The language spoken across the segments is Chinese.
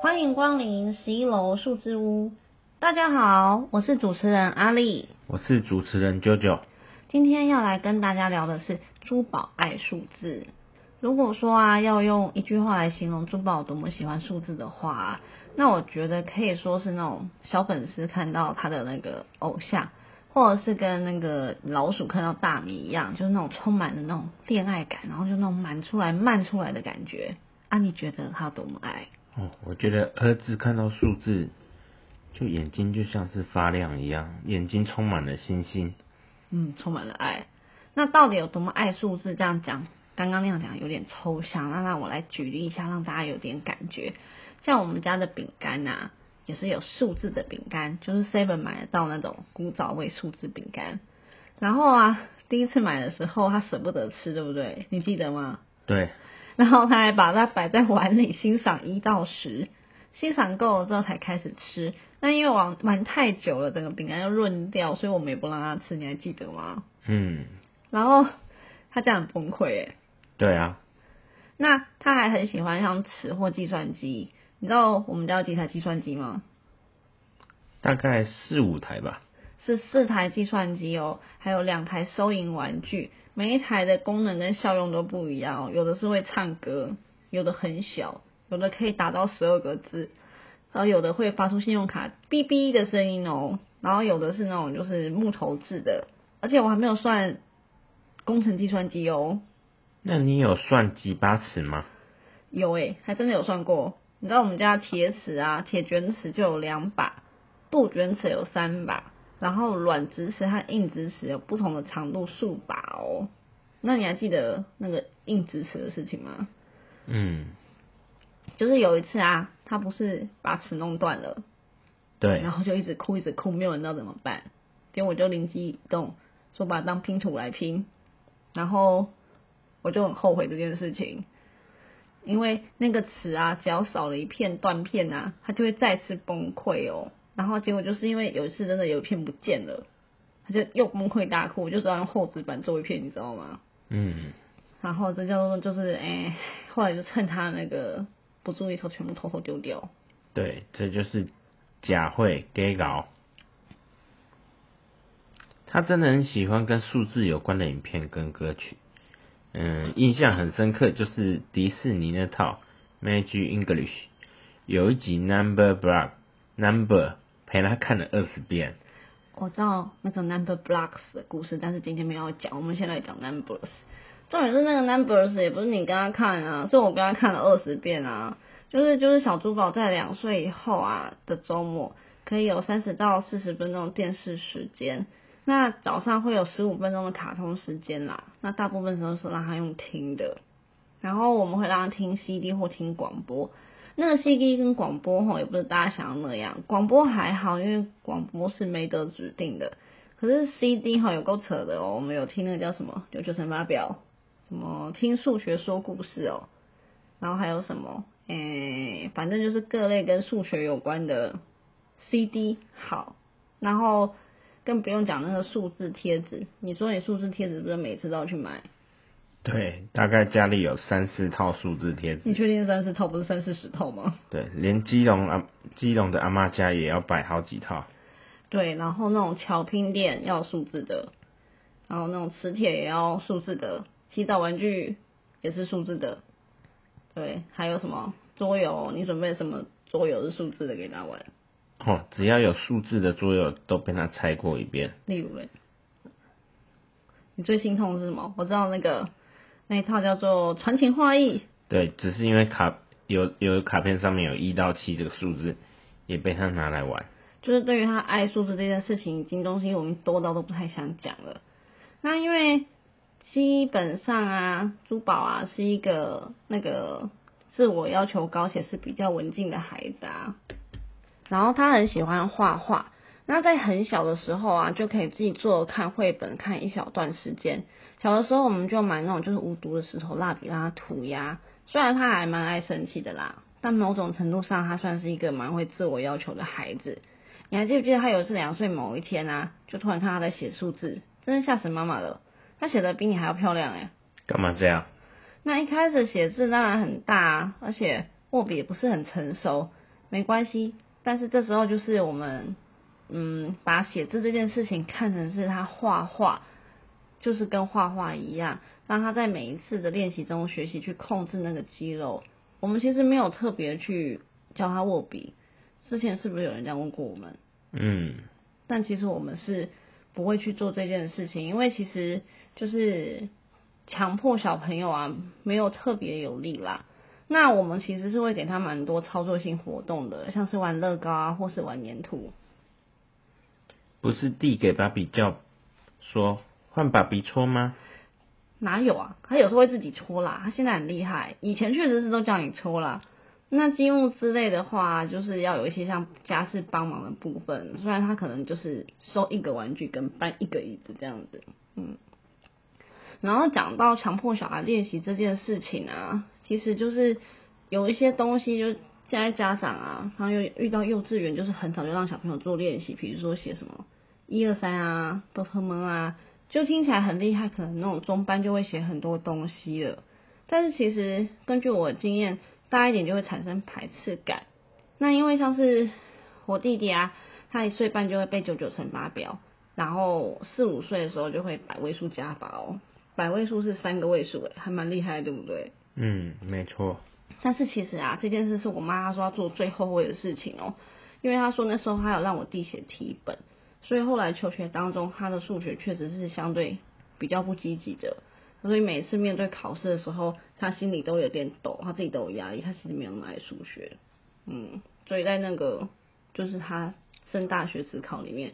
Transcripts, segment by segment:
欢迎光临十一楼数字屋。大家好，我是主持人阿丽，我是主持人九九。今天要来跟大家聊的是珠宝爱数字。如果说啊，要用一句话来形容珠宝多么喜欢数字的话，那我觉得可以说是那种小粉丝看到他的那个偶像，或者是跟那个老鼠看到大米一样，就是那种充满了那种恋爱感，然后就那种满出来、漫出来的感觉。啊，你觉得他多么爱？哦，我觉得儿子看到数字，就眼睛就像是发亮一样，眼睛充满了星星。嗯，充满了爱。那到底有多么爱数字？这样讲，刚刚那样讲有点抽象。那让我来举例一下，让大家有点感觉。像我们家的饼干呐，也是有数字的饼干，就是 Seven 买得到那种古早味数字饼干。然后啊，第一次买的时候他舍不得吃，对不对？你记得吗？对。然后他还把它摆在碗里欣赏一到十，欣赏够了之后才开始吃。那因为玩玩太久了，整个饼干要润掉，所以我们也不让他吃。你还记得吗？嗯。然后他这样很崩溃诶。对啊。那他还很喜欢像尺或计算机。你知道我们家有几台计算机吗？大概四五台吧。是四台计算机哦，还有两台收银玩具。每一台的功能跟效用都不一样哦，有的是会唱歌，有的很小，有的可以打到十二个字，然后有的会发出信用卡哔哔的声音哦，然后有的是那种就是木头制的，而且我还没有算工程计算机哦。那你有算几把尺吗？有诶，还真的有算过。你知道我们家铁尺啊，铁卷尺就有两把，布卷尺有三把。然后软直尺和硬直尺有不同的长度数把哦，那你还记得那个硬直尺的事情吗？嗯，就是有一次啊，他不是把尺弄断了，对，然后就一直哭一直哭，没有人知道怎么办，结果我就灵机一动，说把它当拼图来拼，然后我就很后悔这件事情，因为那个尺啊，只要少了一片断片啊，它就会再次崩溃哦。然后结果就是因为有一次真的有一片不见了，他就又崩溃大哭，就知道用厚纸板做一片，你知道吗？嗯。然后这叫做就是哎，后来就趁他那个不注意时候，全部偷偷丢掉。对，这就是假会 gay 搞。他真的很喜欢跟数字有关的影片跟歌曲。嗯，印象很深刻就是迪士尼那套 Magic English 有一集 Number Block Number。陪他看了二十遍。我知道那个 Number Blocks 的故事，但是今天没有讲。我们先来讲 Numbers。重点是那个 Numbers 也不是你跟他看啊，是我跟他看了二十遍啊。就是就是小珠宝在两岁以后啊的周末，可以有三十到四十分钟电视时间。那早上会有十五分钟的卡通时间啦。那大部分时候是让他用听的，然后我们会让他听 CD 或听广播。那个 CD 跟广播吼也不是大家想的那样，广播还好，因为广播是没得指定的。可是 CD 吼有够扯的哦，我们有听那个叫什么九九乘法表，什么听数学说故事哦，然后还有什么，诶，反正就是各类跟数学有关的 CD 好，然后更不用讲那个数字贴纸，你说你数字贴纸不是每次都要去买？对，大概家里有三四套数字贴纸。你确定三四套不是三四十套吗？对，连基隆啊，基隆的阿妈家也要摆好几套。对，然后那种巧拼店要数字的，然后那种磁铁也要数字的，洗澡玩具也是数字的。对，还有什么桌游？你准备什么桌游是数字的给他玩？哦，只要有数字的桌游都被他拆过一遍。例如嘞，你最心痛的是什么？我知道那个。那一套叫做传情画意。对，只是因为卡有有卡片上面有一到七这个数字，也被他拿来玩。就是对于他爱数字这件事情，已经东西我们多到都不太想讲了。那因为基本上啊，珠宝啊是一个那个自我要求高且是比较文静的孩子啊。然后他很喜欢画画，那在很小的时候啊，就可以自己做看绘本，看一小段时间。小的时候我们就买那种就是无毒的石头蜡笔让他涂鸦，虽然他还蛮爱生气的啦，但某种程度上他算是一个蛮会自我要求的孩子。你还记不记得他有一次两岁某一天啊，就突然看他在写数字，真是吓死妈妈了。他写的比你还要漂亮哎！干嘛这样？那一开始写字当然很大，而且握笔也不是很成熟。没关系。但是这时候就是我们，嗯，把写字这件事情看成是他画画，就是跟画画一样，让他在每一次的练习中学习去控制那个肌肉。我们其实没有特别去教他握笔，之前是不是有人这样问过我们？嗯，但其实我们是不会去做这件事情，因为其实就是强迫小朋友啊，没有特别有力啦。那我们其实是会给他蛮多操作性活动的，像是玩乐高啊，或是玩粘土。不是递给芭比叫说换芭比搓吗？哪有啊？他有时候会自己搓啦，他现在很厉害，以前确实是都叫你搓啦。那积木之类的话，就是要有一些像家事帮忙的部分，虽然他可能就是收一个玩具跟搬一个椅子这样子，嗯。然后讲到强迫小孩练习这件事情啊，其实就是有一些东西，就现在家长啊，他又遇到幼稚园，就是很早就让小朋友做练习，比如说写什么一二三啊、啵啵啵啊，就听起来很厉害，可能那种中班就会写很多东西了。但是其实根据我的经验，大一点就会产生排斥感。那因为像是我弟弟啊，他一岁半就会背九九乘法表，然后四五岁的时候就会百位数加法哦。百位数是三个位数，诶，还蛮厉害，对不对？嗯，没错。但是其实啊，这件事是我妈她说要做最后悔的事情哦，因为她说那时候她有让我弟写题本，所以后来求学当中，他的数学确实是相对比较不积极的，所以每次面对考试的时候，他心里都有点抖，他自己都有压力，他其实没有那么爱数学。嗯，所以在那个就是他升大学职考里面，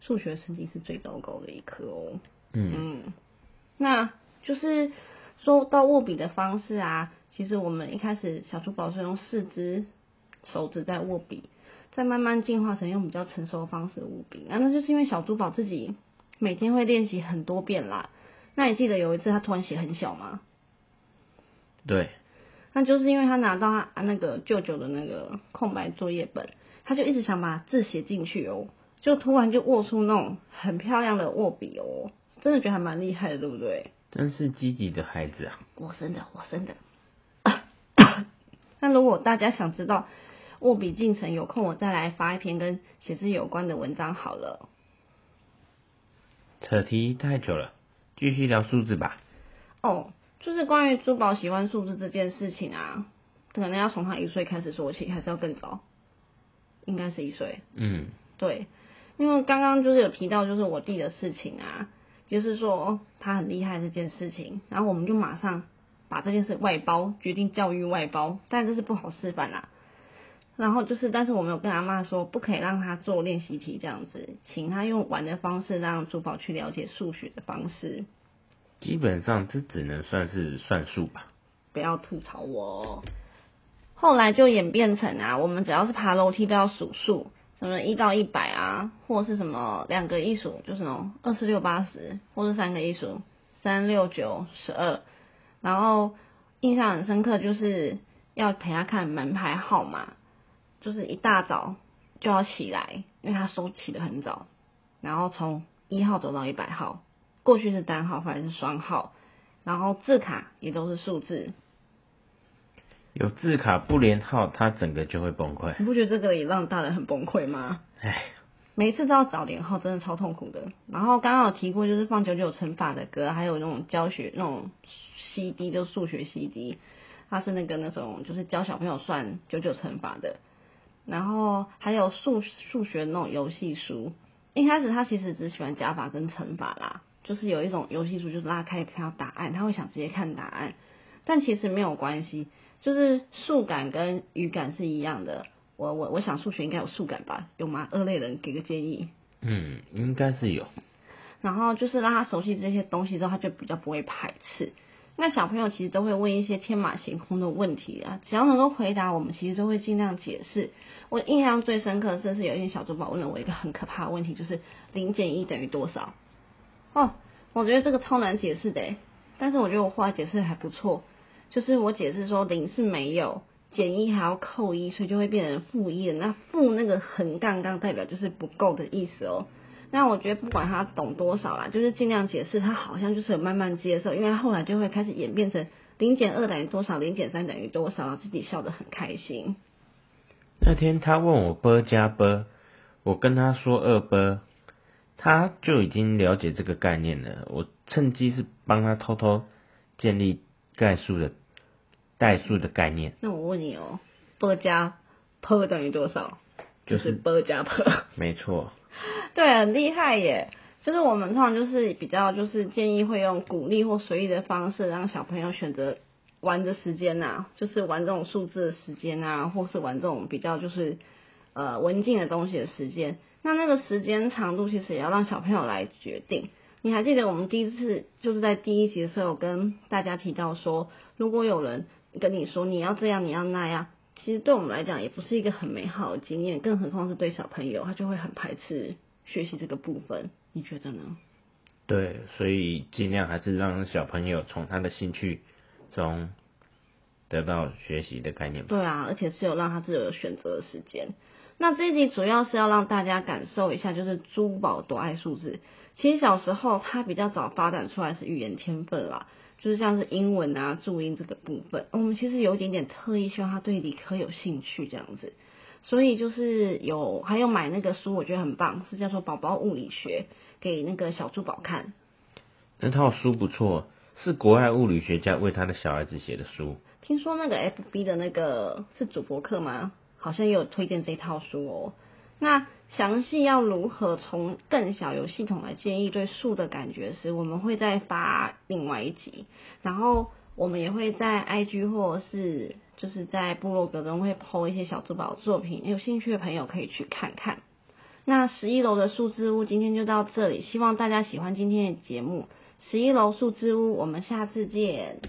数学成绩是最糟糕的一科哦。嗯。那就是说到握笔的方式啊，其实我们一开始小猪宝是用四只手指在握笔，再慢慢进化成用比较成熟的方式握笔。那那就是因为小珠宝自己每天会练习很多遍啦。那你记得有一次他突然写很小吗？对。那就是因为他拿到他那个舅舅的那个空白作业本，他就一直想把字写进去哦，就突然就握出那种很漂亮的握笔哦。真的觉得还蛮厉害的，对不对？真是积极的孩子啊！我生的，我生的。那如果大家想知道握笔进程，有空我再来发一篇跟写字有关的文章好了。扯题太久了，继续聊数字吧。哦，就是关于珠宝喜欢数字这件事情啊，可能要从他一岁开始说起，还是要更早？应该是一岁。嗯，对，因为刚刚就是有提到，就是我弟的事情啊。就是说他很厉害这件事情，然后我们就马上把这件事外包，决定教育外包，但这是不好示范啦。然后就是，但是我没有跟阿妈说，不可以让他做练习题这样子，请他用玩的方式让珠宝去了解数学的方式。基本上这只能算是算数吧。不要吐槽我。后来就演变成啊，我们只要是爬楼梯都要数数。什么一到一百啊，或是什么两个一数，就是那种二四六八十，或是三个一数三六九十二。然后印象很深刻，就是要陪他看门牌号码，就是一大早就要起来，因为他收起的很早，然后从一号走到一百号，过去是单号，或者是双号，然后字卡也都是数字。有字卡不连号，他整个就会崩溃。你不觉得这个也让大人很崩溃吗？唉，每一次都要找连号，真的超痛苦的。然后刚刚有提过，就是放九九乘法的歌，还有那种教学那种 CD，就数学 CD，它是那个那种就是教小朋友算九九乘法的。然后还有数数学那种游戏书，一开始他其实只喜欢加法跟乘法啦，就是有一种游戏书，就是拉开看到答案，他会想直接看答案，但其实没有关系。就是数感跟语感是一样的，我我我想数学应该有数感吧？有吗？二类人给个建议。嗯，应该是有。然后就是让他熟悉这些东西之后，他就比较不会排斥。那小朋友其实都会问一些天马行空的问题啊，只要能够回答，我们其实都会尽量解释。我印象最深刻的是有一天小珠宝问了我一个很可怕的问题，就是零减一等于多少？哦，我觉得这个超难解释的，但是我觉得我后来解释还不错。就是我解释说零是没有减一还要扣一，所以就会变成负一的。那负那个横杠杠代表就是不够的意思哦。那我觉得不管他懂多少啦，就是尽量解释，他好像就是有慢慢接受，因为他后来就会开始演变成零减二等于多少，零减三等于多少，自己笑得很开心。那天他问我波加波，我跟他说二波，他就已经了解这个概念了。我趁机是帮他偷偷建立概数的代数的概念。那我问你哦，波加坡等于多少？就是波加坡。没错，对，很厉害耶。就是我们通常就是比较就是建议会用鼓励或随意的方式，让小朋友选择玩的时间呐、就是玩这种数字的时间啊，或是玩这种比较就是呃文静的东西的时间。那那个时间长度其实也要让小朋友来决定。你还记得我们第一次就是在第一集的时候跟大家提到说，如果有人跟你说你要这样你要那样，其实对我们来讲也不是一个很美好的经验，更何况是对小朋友，他就会很排斥学习这个部分。你觉得呢？对，所以尽量还是让小朋友从他的兴趣中得到学习的概念吧。对啊，而且是有让他自己有选择的时间。那这一集主要是要让大家感受一下，就是珠宝多爱数字。其实小时候他比较早发展出来是语言天分啦，就是像是英文啊、注音这个部分。我们其实有一点点特意希望他对理科有兴趣这样子，所以就是有还有买那个书，我觉得很棒，是叫做《宝宝物理学》，给那个小珠宝看。那套书不错，是国外物理学家为他的小孩子写的书。听说那个 FB 的那个是主播课吗？好像也有推荐这套书哦。那详细要如何从更小有系统来建议对数的感觉时，我们会再发另外一集，然后我们也会在 IG 或者是就是在部落格中会 PO 一些小珠宝作品，有兴趣的朋友可以去看看。那十一楼的数字屋今天就到这里，希望大家喜欢今天的节目。十一楼数字屋，我们下次见。